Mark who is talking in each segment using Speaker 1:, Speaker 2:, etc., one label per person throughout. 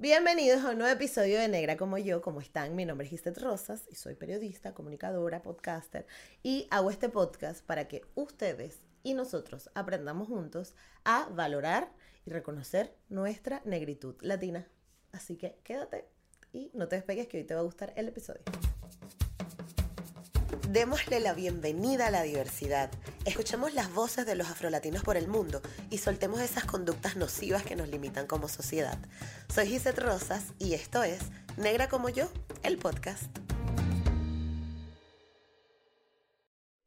Speaker 1: Bienvenidos a un nuevo episodio de Negra como yo. ¿Cómo están? Mi nombre es Gisette Rosas y soy periodista, comunicadora, podcaster y hago este podcast para que ustedes y nosotros aprendamos juntos a valorar y reconocer nuestra negritud latina. Así que quédate y no te despegues que hoy te va a gustar el episodio. Démosle la bienvenida a la diversidad. Escuchemos las voces de los afrolatinos por el mundo y soltemos esas conductas nocivas que nos limitan como sociedad. Soy Gisette Rosas y esto es Negra como yo, el podcast.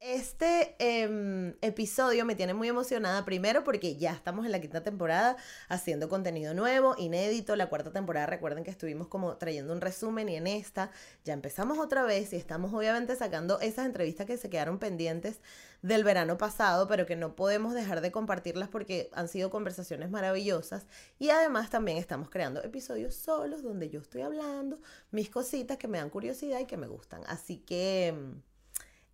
Speaker 1: Este em, episodio me tiene muy emocionada, primero porque ya estamos en la quinta temporada haciendo contenido nuevo, inédito. La cuarta temporada, recuerden que estuvimos como trayendo un resumen y en esta ya empezamos otra vez y estamos obviamente sacando esas entrevistas que se quedaron pendientes del verano pasado, pero que no podemos dejar de compartirlas porque han sido conversaciones maravillosas. Y además también estamos creando episodios solos donde yo estoy hablando mis cositas que me dan curiosidad y que me gustan. Así que...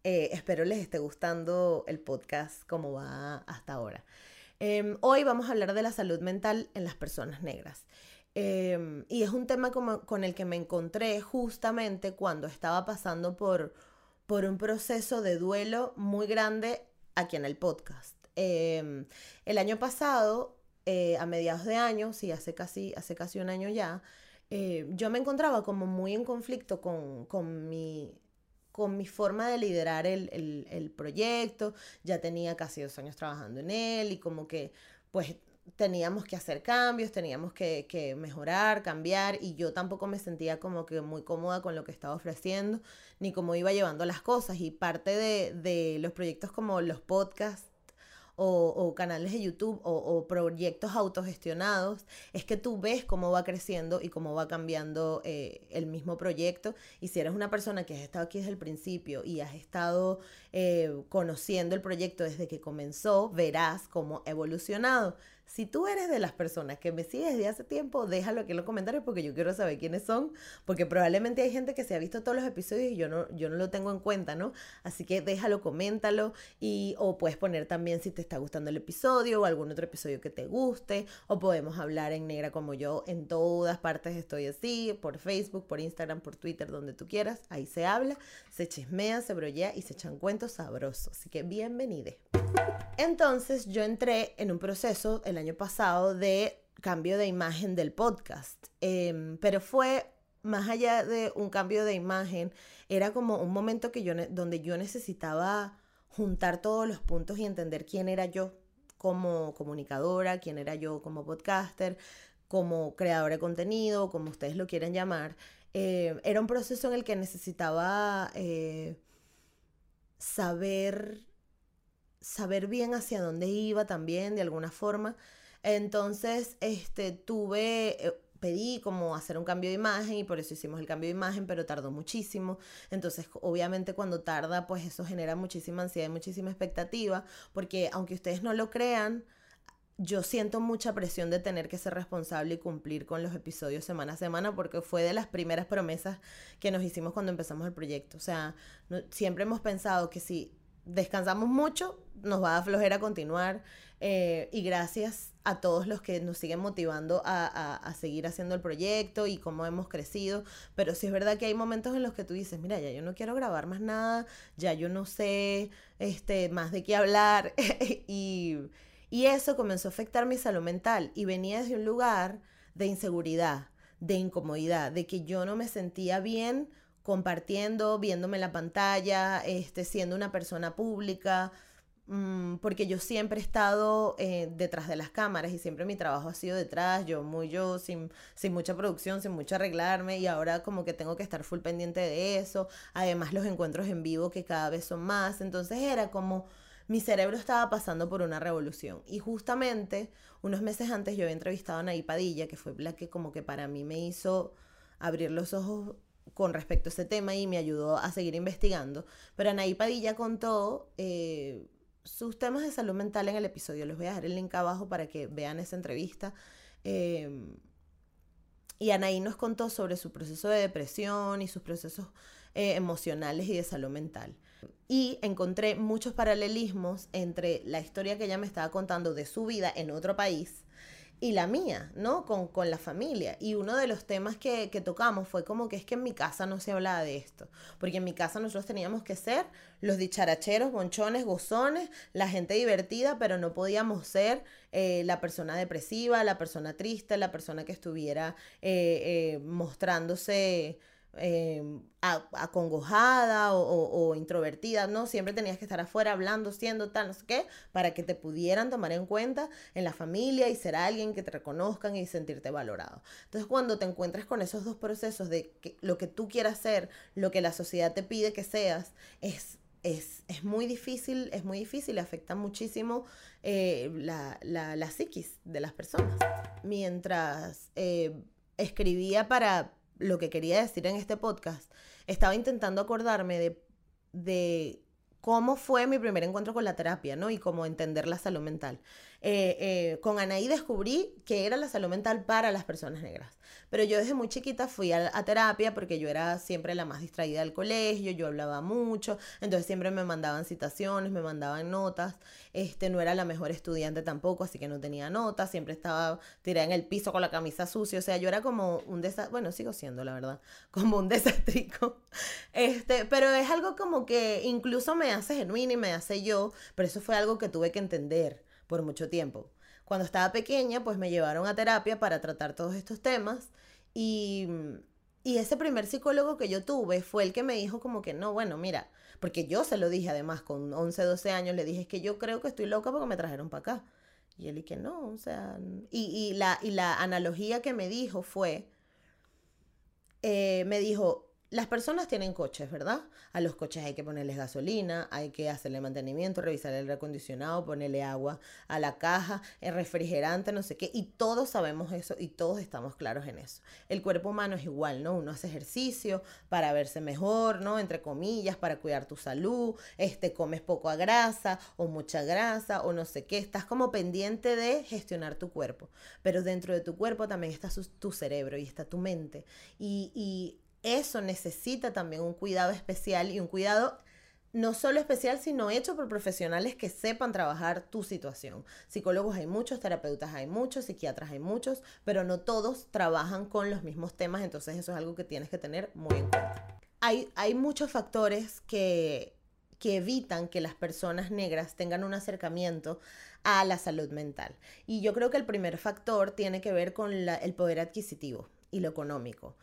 Speaker 1: Eh, espero les esté gustando el podcast como va hasta ahora. Em, hoy vamos a hablar de la salud mental en las personas negras. Em, y es un tema como, con el que me encontré justamente cuando estaba pasando por, por un proceso de duelo muy grande aquí en el podcast. Em, el año pasado, eh, a mediados de año, sí, hace casi, hace casi un año ya, eh, yo me encontraba como muy en conflicto con, con mi con mi forma de liderar el, proyecto, ya tenía casi dos años trabajando en él y como que pues teníamos que hacer cambios, teníamos que, mejorar, cambiar y yo tampoco me sentía como que muy cómoda con lo que estaba ofreciendo ni cómo iba llevando las cosas y parte de, de los proyectos como los podcasts o, canales de YouTube o, proyectos autogestionados, es que tú ves cómo va creciendo y cómo va cambiando eh, el mismo proyecto. Y si eres una persona que has estado aquí desde el principio y has estado eh, conociendo el proyecto desde que comenzó, verás cómo ha evolucionado. Si tú eres de las personas que me sigues desde hace tiempo, déjalo aquí en los comentarios porque yo quiero saber quiénes son, porque probablemente hay gente que se ha visto todos los episodios y yo no, yo no lo tengo en cuenta, ¿no? Así que déjalo, coméntalo y o puedes poner también si te está gustando el episodio o algún otro episodio que te guste o podemos hablar en negra como yo, en todas partes estoy así, por Facebook, por Instagram, por Twitter, donde tú quieras, ahí se habla, se chismea, se brollea y se echan cuentos sabrosos. Así que bienvenide. Entonces yo entré en un proceso el año pasado de cambio de imagen del podcast, em, pero fue más allá de un cambio de imagen, era como un momento que yo, donde yo necesitaba juntar todos los puntos y entender quién era yo como comunicadora, quién era yo como podcaster, como creadora de contenido, como ustedes lo quieren llamar. Eh, era un proceso en el que necesitaba eh, saber saber bien hacia dónde iba también, de alguna forma. Entonces, este, tuve, eh, pedí como hacer un cambio de imagen y por eso hicimos el cambio de imagen, pero tardó muchísimo. Entonces, obviamente cuando tarda, pues eso genera muchísima ansiedad y muchísima expectativa, porque aunque ustedes no lo crean, yo siento mucha presión de tener que ser responsable y cumplir con los episodios semana a semana porque fue de las primeras promesas que nos hicimos cuando empezamos el proyecto. O sea, siempre hemos pensado que si descansamos mucho, nos va a flojera continuar. Eh, y gracias a todos los que nos siguen motivando a, seguir haciendo el proyecto y cómo hemos crecido. Pero sí es verdad que hay momentos en los que tú dices, mira, ya yo no quiero grabar más nada, ya yo no sé este, más de qué hablar. y, y eso comenzó a afectar mi salud mental. Y venía desde un lugar de inseguridad, de incomodidad, de que yo no me sentía bien compartiendo, viéndome la pantalla, este, siendo una persona pública, mm, porque yo siempre he estado eh, detrás de las cámaras y siempre mi trabajo ha sido detrás, yo muy yo, sin, sin mucha producción, sin mucho arreglarme y ahora como que tengo que estar full pendiente de eso, además los encuentros en vivo que cada vez son más, entonces era como mi cerebro estaba pasando por una revolución. Y justamente unos meses antes yo había entrevistado a Nay Padilla, que fue la que como que para mí me hizo abrir los ojos con respecto a ese tema y me ayudó a seguir investigando. Pero Anaí Padilla contó eh, sus temas de salud mental en el episodio. Les voy a dejar el link abajo para que vean esa entrevista. Em, y Anaí nos contó sobre su proceso de depresión y sus procesos eh, emocionales y de salud mental. Y encontré muchos paralelismos entre la historia que ella me estaba contando de su vida en otro país y la mía, ¿no? Con, con, la familia. Y uno de los temas que, que, tocamos fue como que es que en mi casa no se hablaba de esto, porque en mi casa nosotros teníamos que ser los dicharacheros, bonchones, gozones, la gente divertida, pero no podíamos ser eh, la persona depresiva, la persona triste, la persona que estuviera eh, eh, mostrándose eh, acongojada o, introvertida, ¿no? Siempre tenías que estar afuera hablando, siendo tal, no sé qué, para que te pudieran tomar en cuenta en la familia y ser alguien que te reconozcan y sentirte valorado. Entonces, cuando te encuentres con esos dos procesos de lo que tú quieras ser, lo que la sociedad te pide que seas, es es, es, muy difícil, es muy difícil, afecta muchísimo eh, la, la, la, psiquis de las personas. Mientras eh, escribía para, lo que quería decir en este podcast, estaba intentando acordarme de, de cómo fue mi primer encuentro con la terapia, ¿no? Y cómo entender la salud mental. Eh, eh, con Anaí descubrí que era la salud mental para las personas negras. Pero yo desde muy chiquita fui a, terapia porque yo era siempre la más distraída del colegio, yo hablaba mucho, entonces siempre me mandaban citaciones, me mandaban notas. Este, no era la mejor estudiante tampoco, así que no tenía notas, siempre estaba tirada en el piso con la camisa sucia, o sea, yo era como un desastre, bueno, sigo siendo, la verdad, como un desastrico. Este, pero es algo como que incluso me hace genuina y me hace yo, pero eso fue algo que tuve que entender por mucho tiempo. Cuando estaba pequeña, pues me llevaron a terapia para tratar todos estos temas y, y ese primer psicólogo que yo tuve fue el que me dijo como que no, bueno, mira, porque yo se lo dije además con 11, 12 años, le dije es que yo creo que estoy loca porque me trajeron para acá. Y él y que no, o sea, y, y, la, y la analogía que me dijo fue, eh, me dijo, las personas tienen coches, ¿verdad? A los coches hay que ponerles gasolina, hay que hacerle mantenimiento, revisar el reacondicionado, ponerle agua a la caja, el refrigerante, no sé qué. Y todos sabemos eso y todos estamos claros en eso. El cuerpo humano es igual, ¿no? Uno hace ejercicio para verse mejor, ¿no? Entre comillas, para cuidar tu salud. Este, comes poco a grasa o mucha grasa o no sé qué. Estás como pendiente de gestionar tu cuerpo. Pero dentro de tu cuerpo también está tu cerebro y está tu mente. Y, y eso necesita también un cuidado especial y un cuidado no solo especial, sino hecho por profesionales que sepan trabajar tu situación. Psicólogos hay muchos, terapeutas hay muchos, psiquiatras hay muchos, pero no todos trabajan con los mismos temas, entonces eso es algo que tienes que tener muy en cuenta. Hay, hay muchos factores que, que evitan que las personas negras tengan un acercamiento a la salud mental. Y yo creo que el primer factor tiene que ver con el poder adquisitivo y lo económico.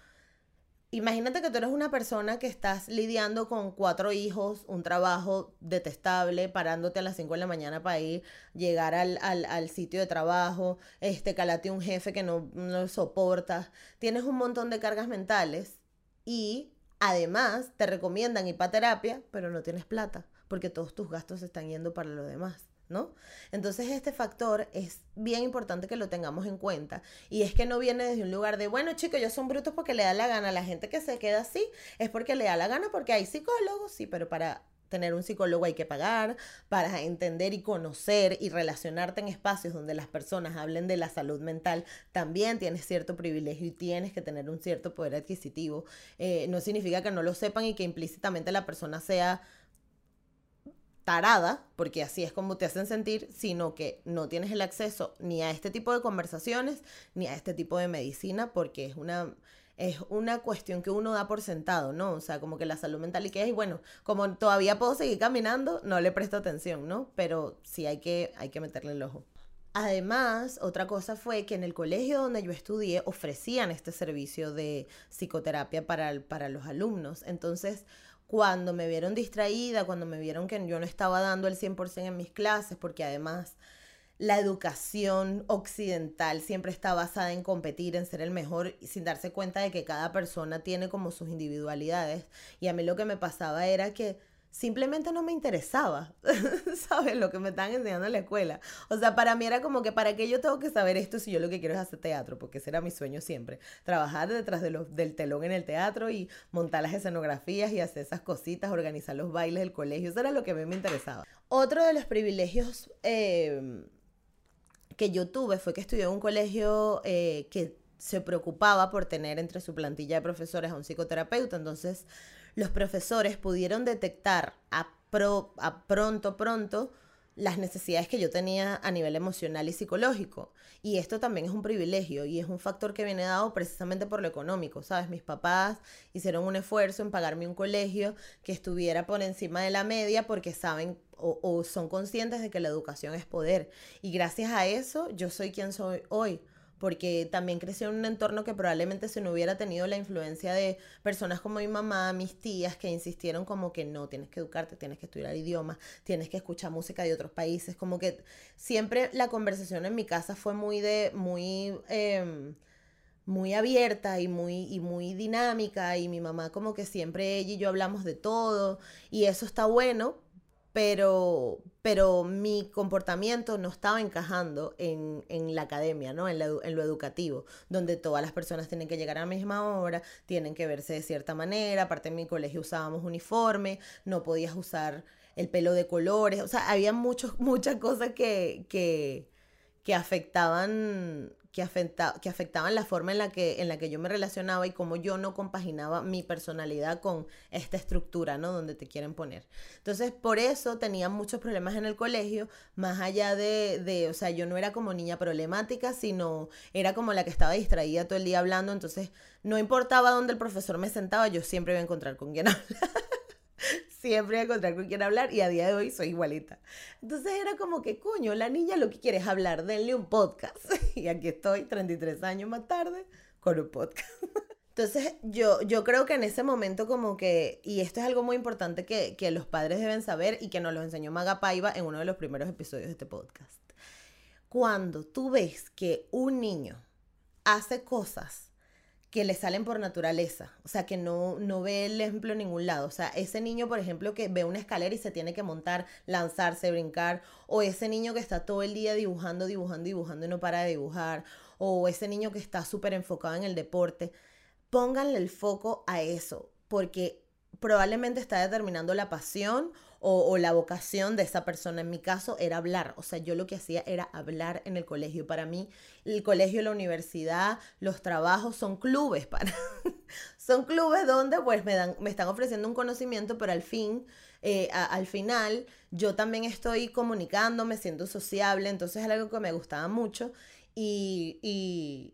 Speaker 1: Imagínate que tú eres una persona que estás lidiando con cuatro hijos, un trabajo detestable, parándote a las 5 de la mañana para ir, llegar al, al, sitio de trabajo, este, calate un jefe que no, no soportas. Tienes un montón de cargas mentales y además te recomiendan ir para terapia, pero no tienes plata porque todos tus gastos están yendo para lo demás. ¿No? Entonces este factor es bien importante que lo tengamos en cuenta y es que no viene desde un lugar de, bueno chicos, ellos son brutos porque le da la gana, la gente que se queda así es porque le da la gana porque hay psicólogos, sí, pero para tener un psicólogo hay que pagar, para entender y conocer y relacionarte en espacios donde las personas hablen de la salud mental, también tienes cierto privilegio y tienes que tener un cierto poder adquisitivo. Eh, no significa que no lo sepan y que implícitamente la persona sea tarada, porque así es como te hacen sentir, sino que no tienes el acceso ni a este tipo de conversaciones, ni a este tipo de medicina, porque es una, es una cuestión que uno da por sentado, ¿no? O sea, como que la salud mental y que es, y bueno, como todavía puedo seguir caminando, no le presto atención, ¿no? Pero sí hay que, hay que meterle el ojo. Además, otra cosa fue que en el colegio donde yo estudié ofrecían este servicio de psicoterapia para, para los alumnos. Entonces, cuando me vieron distraída, cuando me vieron que yo no estaba dando el 100% en mis clases, porque además la educación occidental siempre está basada en competir, en ser el mejor, sin darse cuenta de que cada persona tiene como sus individualidades. Y a mí lo que me pasaba era que simplemente no me interesaba, ¿sabes? Lo que me estaban enseñando en la escuela. O sea, para mí era como que, ¿para qué yo tengo que saber esto si yo lo que quiero es hacer teatro? Porque ese era mi sueño siempre. Trabajar detrás de del telón en el teatro y montar las escenografías y hacer esas cositas, organizar los bailes del colegio. Eso era lo que a mí me interesaba. Otro de los privilegios eh, que yo tuve fue que estudié en un colegio que se preocupaba por tener entre su plantilla de profesores a un psicoterapeuta. Entonces, los profesores pudieron detectar a, pro, a pronto, pronto, las necesidades que yo tenía a nivel emocional y psicológico. Y esto también es un privilegio y es un factor que viene dado precisamente por lo económico, ¿sabes? Mis papás hicieron un esfuerzo en pagarme un colegio que estuviera por encima de la media porque saben o son conscientes de que la educación es poder. Y gracias a eso yo soy quien soy hoy porque también creció en un entorno que probablemente si no hubiera tenido la influencia de personas como mi mamá, mis tías, que insistieron como que no, tienes que educarte, tienes que estudiar idiomas, tienes que escuchar música de otros países, como que siempre la conversación en mi casa fue muy de, muy... Em, muy abierta y muy, y muy dinámica y mi mamá como que siempre ella y yo hablamos de todo y eso está bueno pero, pero mi comportamiento no estaba encajando en, la academia, ¿no? En, en, lo educativo, donde todas las personas tienen que llegar a la misma hora, tienen que verse de cierta manera, aparte en mi colegio usábamos uniforme, no podías usar el pelo de colores, o sea, había muchos, muchas cosas que, que, que afectaban que, que afectaban la forma en la, que, en la que yo me relacionaba y cómo yo no compaginaba mi personalidad con esta estructura, ¿no? Donde te quieren poner. Entonces, por eso tenía muchos problemas en el colegio, más allá de, de, o sea, yo no era como niña problemática, sino era como la que estaba distraída todo el día hablando, entonces no importaba dónde el profesor me sentaba, yo siempre iba a encontrar con quién hablar siempre encontrar con quién hablar y a día de hoy soy igualita. Entonces era como que, coño, la niña lo que quiere es hablar, denle un podcast. Y aquí estoy, 33 años más tarde, con un podcast. Entonces yo, yo creo que en ese momento como que, y esto es algo muy importante que, que los padres deben saber y que nos lo enseñó Maga Paiva en uno de los primeros episodios de este podcast. Cuando tú ves que un niño hace cosas que le salen por naturaleza, o sea, que no, no ve el ejemplo en ningún lado. O sea, ese niño, por ejemplo, que ve una escalera y se tiene que montar, lanzarse, brincar, o ese niño que está todo el día dibujando, dibujando, dibujando y no para de dibujar, o ese niño que está súper enfocado en el deporte, pónganle el foco a eso, porque probablemente está determinando la pasión o, la vocación de esa persona. En mi caso era hablar, o sea, yo lo que hacía era hablar en el colegio. Para mí, el colegio, la universidad, los trabajos son clubes para... son clubes donde pues me, dan, me están ofreciendo un conocimiento, pero al fin... Eh, al final yo también estoy comunicándome, siendo sociable, entonces es algo que me gustaba mucho y, y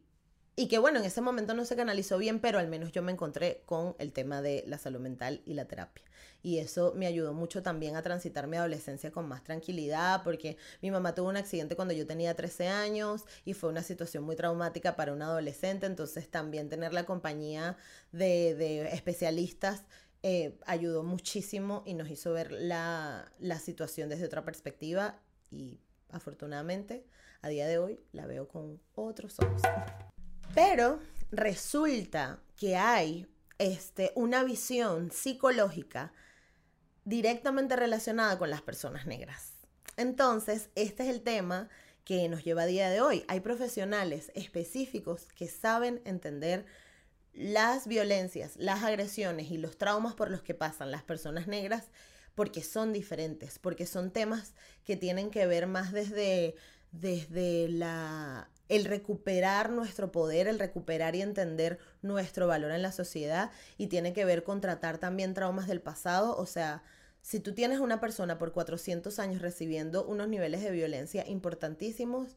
Speaker 1: que bueno, en ese momento no se canalizó bien, pero al menos yo me encontré con el tema de la salud mental y la terapia. Y eso me ayudó mucho también a transitar mi adolescencia con más tranquilidad, porque mi mamá tuvo un accidente cuando yo tenía 13 años y fue una situación muy traumática para un adolescente, entonces también tener la compañía de, especialistas eh, ayudó muchísimo y nos hizo ver la, la situación desde otra perspectiva y afortunadamente a día de hoy la veo con otros ojos. Pero resulta que hay este, una visión psicológica directamente relacionada con las personas negras. Entonces, este es el tema que nos lleva a día de hoy. Hay profesionales específicos que saben entender las violencias, las agresiones y los traumas por los que pasan las personas negras porque son diferentes, porque son temas que tienen que ver más desde, desde la el recuperar nuestro poder, el recuperar y entender nuestro valor en la sociedad y tiene que ver con tratar también traumas del pasado, o sea, si tú tienes una persona por 400 años recibiendo unos niveles de violencia importantísimos,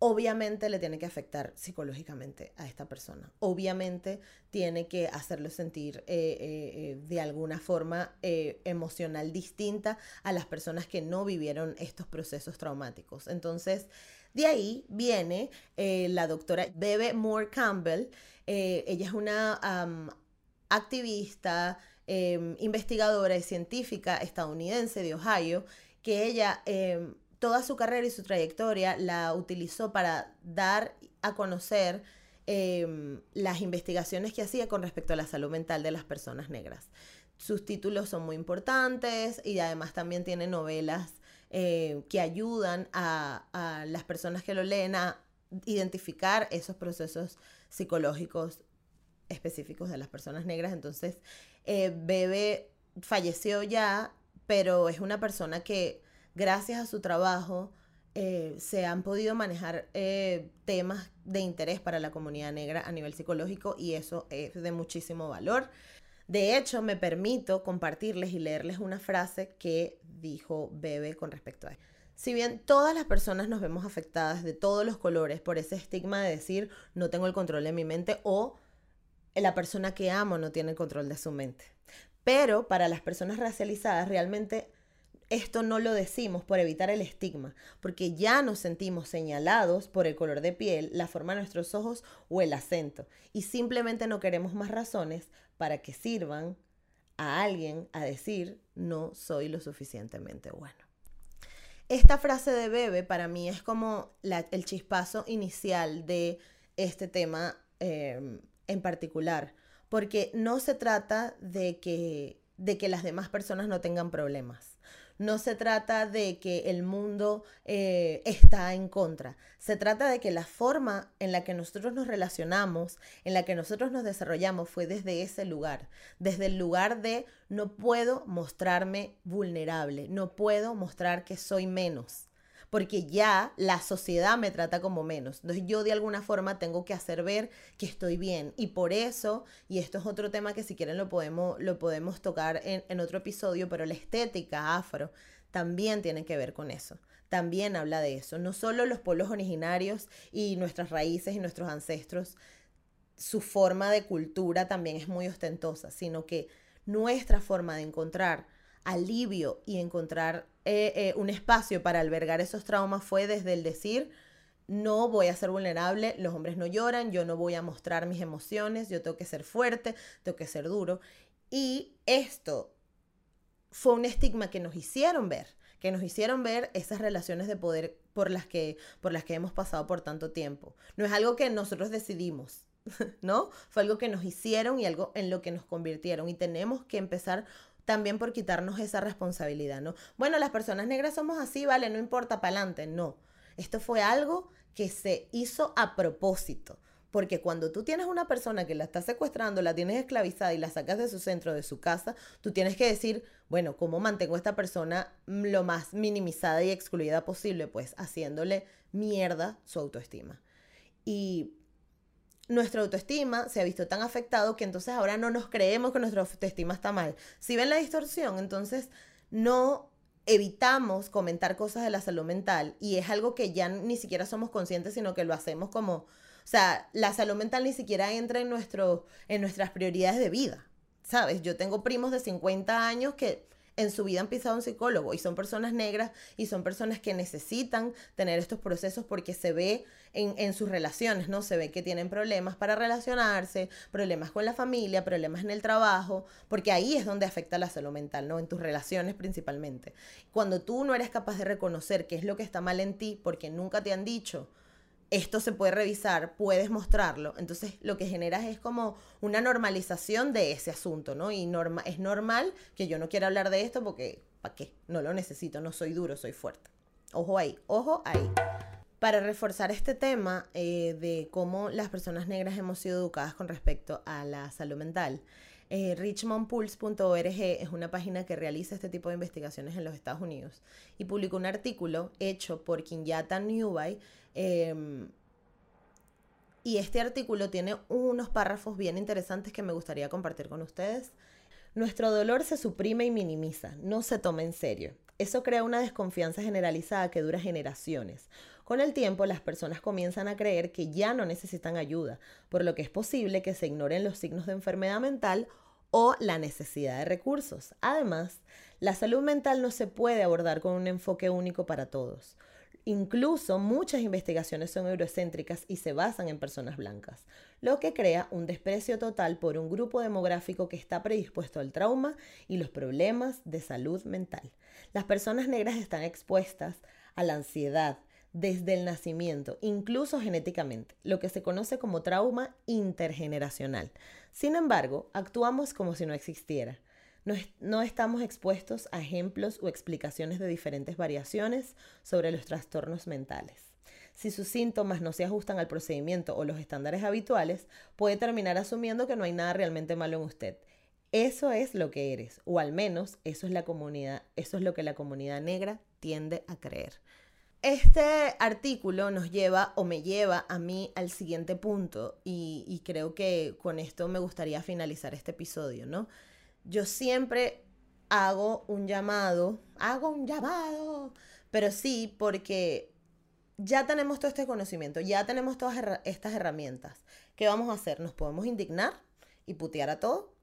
Speaker 1: obviamente le tiene que afectar psicológicamente a esta persona. Obviamente tiene que hacerlo sentir eh, eh, eh, de alguna forma emocional distinta a las personas que no vivieron estos procesos traumáticos. Entonces, de ahí viene eh, la doctora Bebe Moore Campbell. Eh, ella es una activista, em, investigadora y científica estadounidense de Ohio, que ella em, toda su carrera y su trayectoria la utilizó para dar a conocer em, las investigaciones que hacía con respecto a la salud mental de las personas negras. Sus títulos son muy importantes y además también tiene novelas eh, que ayudan a, las personas que lo leen a identificar esos procesos psicológicos específicos de las personas negras. Entonces, eh, Bebe falleció ya, pero es una persona que gracias a su trabajo eh, se han podido manejar temas de interés para la comunidad negra a nivel psicológico y eso es de muchísimo valor. De hecho, me permito compartirles y leerles una frase que dijo Bebe con respecto a Si bien todas las personas nos vemos afectadas de todos los colores por ese estigma de decir no tengo el control de mi mente o la persona que amo no tiene el control de su mente. Pero para las personas racializadas realmente esto no lo decimos por evitar el estigma, porque ya nos sentimos señalados por el color de piel, la forma de nuestros ojos o el acento, y simplemente no queremos más razones para que sirvan a alguien a decir no soy lo suficientemente bueno. Esta frase de Bebe para mí es como el chispazo inicial de este tema em, en particular, porque no se trata de que, de que las demás personas no tengan problemas no se trata de que el mundo eh, está en contra. Se trata de que la forma en la que nosotros nos relacionamos, en la que nosotros nos desarrollamos, fue desde ese lugar. Desde el lugar de no puedo mostrarme vulnerable, no puedo mostrar que soy menos porque ya la sociedad me trata como menos. Entonces yo de alguna forma tengo que hacer ver que estoy bien. Y por eso, y esto es otro tema que si quieren lo podemos, lo podemos tocar en, en otro episodio, pero la estética afro también tiene que ver con eso. También habla de eso. No solo los pueblos originarios y nuestras raíces y nuestros ancestros, su forma de cultura también es muy ostentosa, sino que nuestra forma de encontrar alivio y encontrar eh, eh, un espacio para albergar esos traumas fue desde el decir, no voy a ser vulnerable, los hombres no lloran, yo no voy a mostrar mis emociones, yo tengo que ser fuerte, tengo que ser duro. Y esto fue un estigma que nos hicieron ver, que nos hicieron ver esas relaciones de poder por las que, por las que hemos pasado por tanto tiempo. No es algo que nosotros decidimos, ¿no? Fue algo que nos hicieron y algo en lo que nos convirtieron. Y tenemos que empezar también por quitarnos esa responsabilidad, ¿no? Bueno, las personas negras somos así, vale, no importa, para adelante, no. Esto fue algo que se hizo a propósito. Porque cuando tú tienes una persona que la está secuestrando, la tienes esclavizada y la sacas de su centro, de su casa, tú tienes que decir, bueno, ¿cómo mantengo a esta persona lo más minimizada y excluida posible? Pues haciéndole mierda su autoestima. Y nuestra autoestima se ha visto tan afectado que entonces ahora no nos creemos que nuestra autoestima está mal. Si ven la distorsión, entonces no evitamos comentar cosas de la salud mental y es algo que ya ni siquiera somos conscientes, sino que lo hacemos como, o sea, la salud mental ni siquiera entra en, en nuestras prioridades de vida, ¿sabes? Yo tengo primos de 50 años que en su vida han pisado un psicólogo y son personas negras y son personas que necesitan tener estos procesos porque se ve en, sus relaciones, ¿no? Se ve que tienen problemas para relacionarse, problemas con la familia, problemas en el trabajo, porque ahí es donde afecta la salud mental, ¿no? En tus relaciones principalmente. Cuando tú no eres capaz de reconocer qué es lo que está mal en ti porque nunca te han dicho, esto se puede revisar, puedes mostrarlo. Entonces lo que generas es como una normalización de ese asunto, ¿no? Y norma es normal que yo no quiera hablar de esto porque, ¿para qué? No lo necesito, no soy duro, soy fuerte. Ojo ahí, ojo ahí. Para reforzar este tema eh, de cómo las personas negras hemos sido educadas con respecto a la salud mental, eh, richmondpulse.org es una página que realiza este tipo de investigaciones en los Estados Unidos y publicó un artículo hecho por Kinyata Newby em, y este artículo tiene unos párrafos bien interesantes que me gustaría compartir con ustedes. Nuestro dolor se suprime y minimiza, no se toma en serio. Eso crea una desconfianza generalizada que dura generaciones. Con el tiempo, las personas comienzan a creer que ya no necesitan ayuda, por lo que es posible que se ignoren los signos de enfermedad mental o la necesidad de recursos. Además, la salud mental no se puede abordar con un enfoque único para todos. Incluso muchas investigaciones son eurocéntricas y se basan en personas blancas, lo que crea un desprecio total por un grupo demográfico que está predispuesto al trauma y los problemas de salud mental. Las personas negras están expuestas a la ansiedad, desde el nacimiento, incluso genéticamente, lo que se conoce como trauma intergeneracional. Sin embargo, actuamos como si no existiera. No, estamos expuestos a ejemplos o explicaciones de diferentes variaciones sobre los trastornos mentales. Si sus síntomas no se ajustan al procedimiento o los estándares habituales, puede terminar asumiendo que no hay nada realmente malo en usted. Eso es lo que eres, o al menos eso es la comunidad, eso es lo que la comunidad negra tiende a creer. Este artículo nos lleva o me lleva a mí al siguiente punto y, creo que con esto me gustaría finalizar este episodio, ¿no? Yo siempre hago un llamado, hago un llamado, pero sí porque ya tenemos todo este conocimiento, ya tenemos todas estas herramientas. ¿Qué vamos a hacer? Nos podemos indignar y putear a todo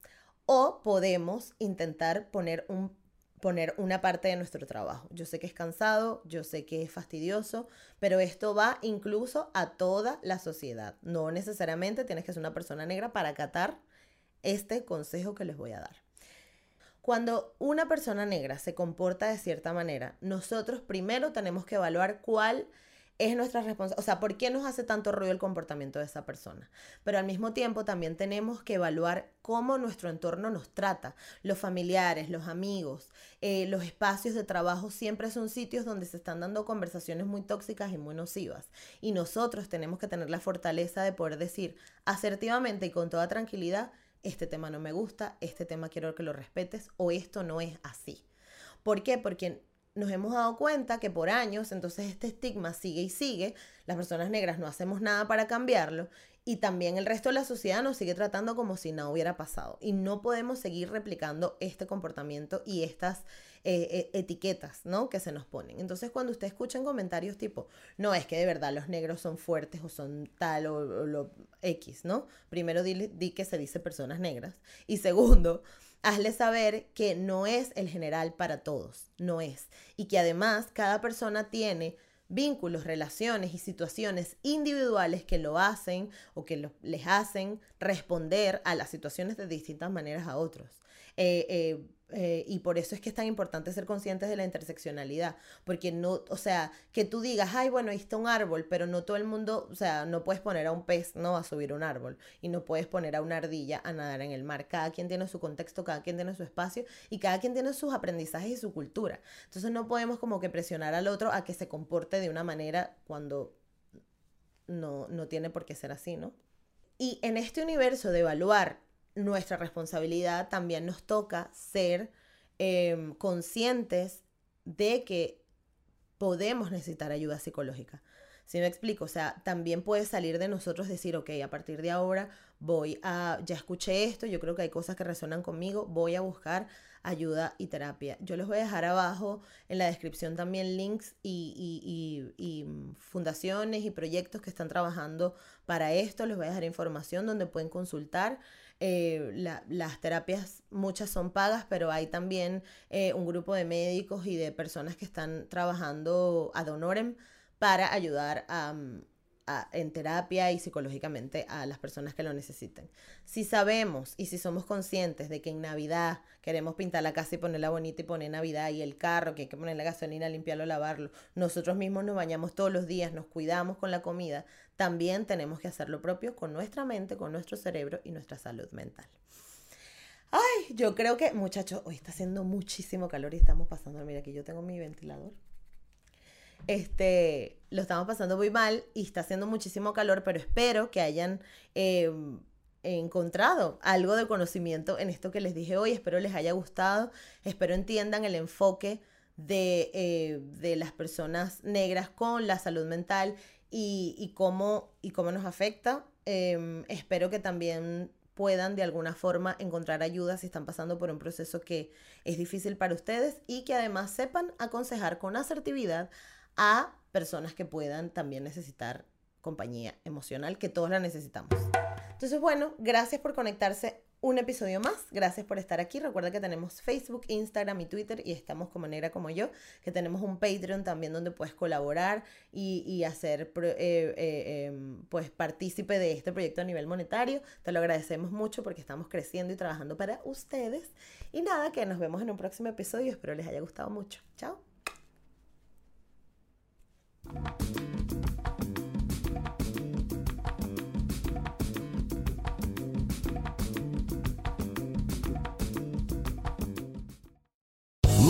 Speaker 1: o podemos intentar poner un poner una parte de nuestro trabajo. Yo sé que es cansado, yo sé que es fastidioso, pero esto va incluso a toda la sociedad. No necesariamente tienes que ser una persona negra para acatar este consejo que les voy a dar. Cuando una persona negra se comporta de cierta manera, nosotros primero tenemos que evaluar cuál es nuestra responsabilidad, o sea, ¿por qué nos hace tanto ruido el comportamiento de esa persona? Pero al mismo tiempo también tenemos que evaluar cómo nuestro entorno nos trata. Los familiares, los amigos, eh, los espacios de trabajo siempre son sitios donde se están dando conversaciones muy tóxicas y muy nocivas. Y nosotros tenemos que tener la fortaleza de poder decir asertivamente y con toda tranquilidad, este tema no me gusta, este tema quiero que lo respetes o esto no es así. ¿Por qué? Porque nos hemos dado cuenta que por años, entonces este estigma sigue y sigue, las personas negras no hacemos nada para cambiarlo y también el resto de la sociedad nos sigue tratando como si nada hubiera pasado. Y no podemos seguir replicando este comportamiento y estas eh, eh, etiquetas, ¿no? Que se nos ponen. Entonces, cuando usted escucha en comentarios tipo, no, es que de verdad los negros son fuertes o son tal o, lo X, ¿no? Primero di, di que se dice personas negras. Y segundo, hazle saber que no es el general para todos, no es. Y que además cada persona tiene vínculos, relaciones y situaciones individuales que lo hacen o que les hacen responder a las situaciones de distintas maneras a otros. Eh, eh, eh, y por eso es que es tan importante ser conscientes de la interseccionalidad, porque no, o sea, que tú digas, ay, bueno, ahí está un árbol, pero no todo el mundo, o sea, no puedes poner a un pez, no a subir un árbol, y no puedes poner a una ardilla a nadar en el mar. Cada quien tiene su contexto, cada quien tiene su espacio, y cada quien tiene sus aprendizajes y su cultura. Entonces no podemos como que presionar al otro a que se comporte de una manera cuando no, no tiene por qué ser así, ¿no? Y en este universo de evaluar nuestra responsabilidad también nos toca ser em, conscientes de que podemos necesitar ayuda psicológica. Si me explico, o sea, también puede salir de nosotros decir, ok, a partir de ahora voy a, ya escuché esto, yo creo que hay cosas que resuenan conmigo, voy a buscar ayuda y terapia. Yo les voy a dejar abajo en la descripción también links y, y, mm, fundaciones y proyectos que están trabajando para esto. Les voy a dejar información donde pueden consultar. Eh, las terapias, muchas son pagas, pero hay también eh, un grupo de médicos y de personas que están trabajando ad honorem para ayudar mm, en terapia y psicológicamente a las personas que lo necesiten. Si sabemos y si somos conscientes de que en Navidad queremos pintar la casa y ponerla bonita y poner Navidad y el carro, que hay que poner la gasolina, limpiarlo, lavarlo, nosotros mismos nos bañamos todos los días, nos cuidamos con la comida, también tenemos que hacer lo propio con nuestra mente, con nuestro cerebro y nuestra salud mental. Ay, yo creo que, muchachos, hoy está haciendo muchísimo calor y estamos pasando, mira, aquí yo tengo mi ventilador este, lo estamos pasando muy mal y está haciendo muchísimo calor, pero espero que hayan em, encontrado algo de conocimiento en esto que les dije hoy. Espero les haya gustado, espero entiendan el enfoque de, eh, de las personas negras con la salud mental y, cómo, y cómo nos afecta. Em, espero que también puedan de alguna forma encontrar ayuda si están pasando por un proceso que es difícil para ustedes y que además sepan aconsejar con asertividad a personas que puedan también necesitar compañía emocional, que todos la necesitamos. Entonces, bueno, gracias por conectarse un episodio más. Gracias por estar aquí. Recuerda que tenemos Facebook, Instagram y Twitter y estamos como Negra como yo, que tenemos un Patreon también donde puedes colaborar y, y hacer eh, eh, em, pues partícipe de este proyecto a nivel monetario. Te lo agradecemos mucho porque estamos creciendo y trabajando para ustedes. Y nada, que nos vemos en un próximo episodio. Espero les haya gustado mucho. Chao.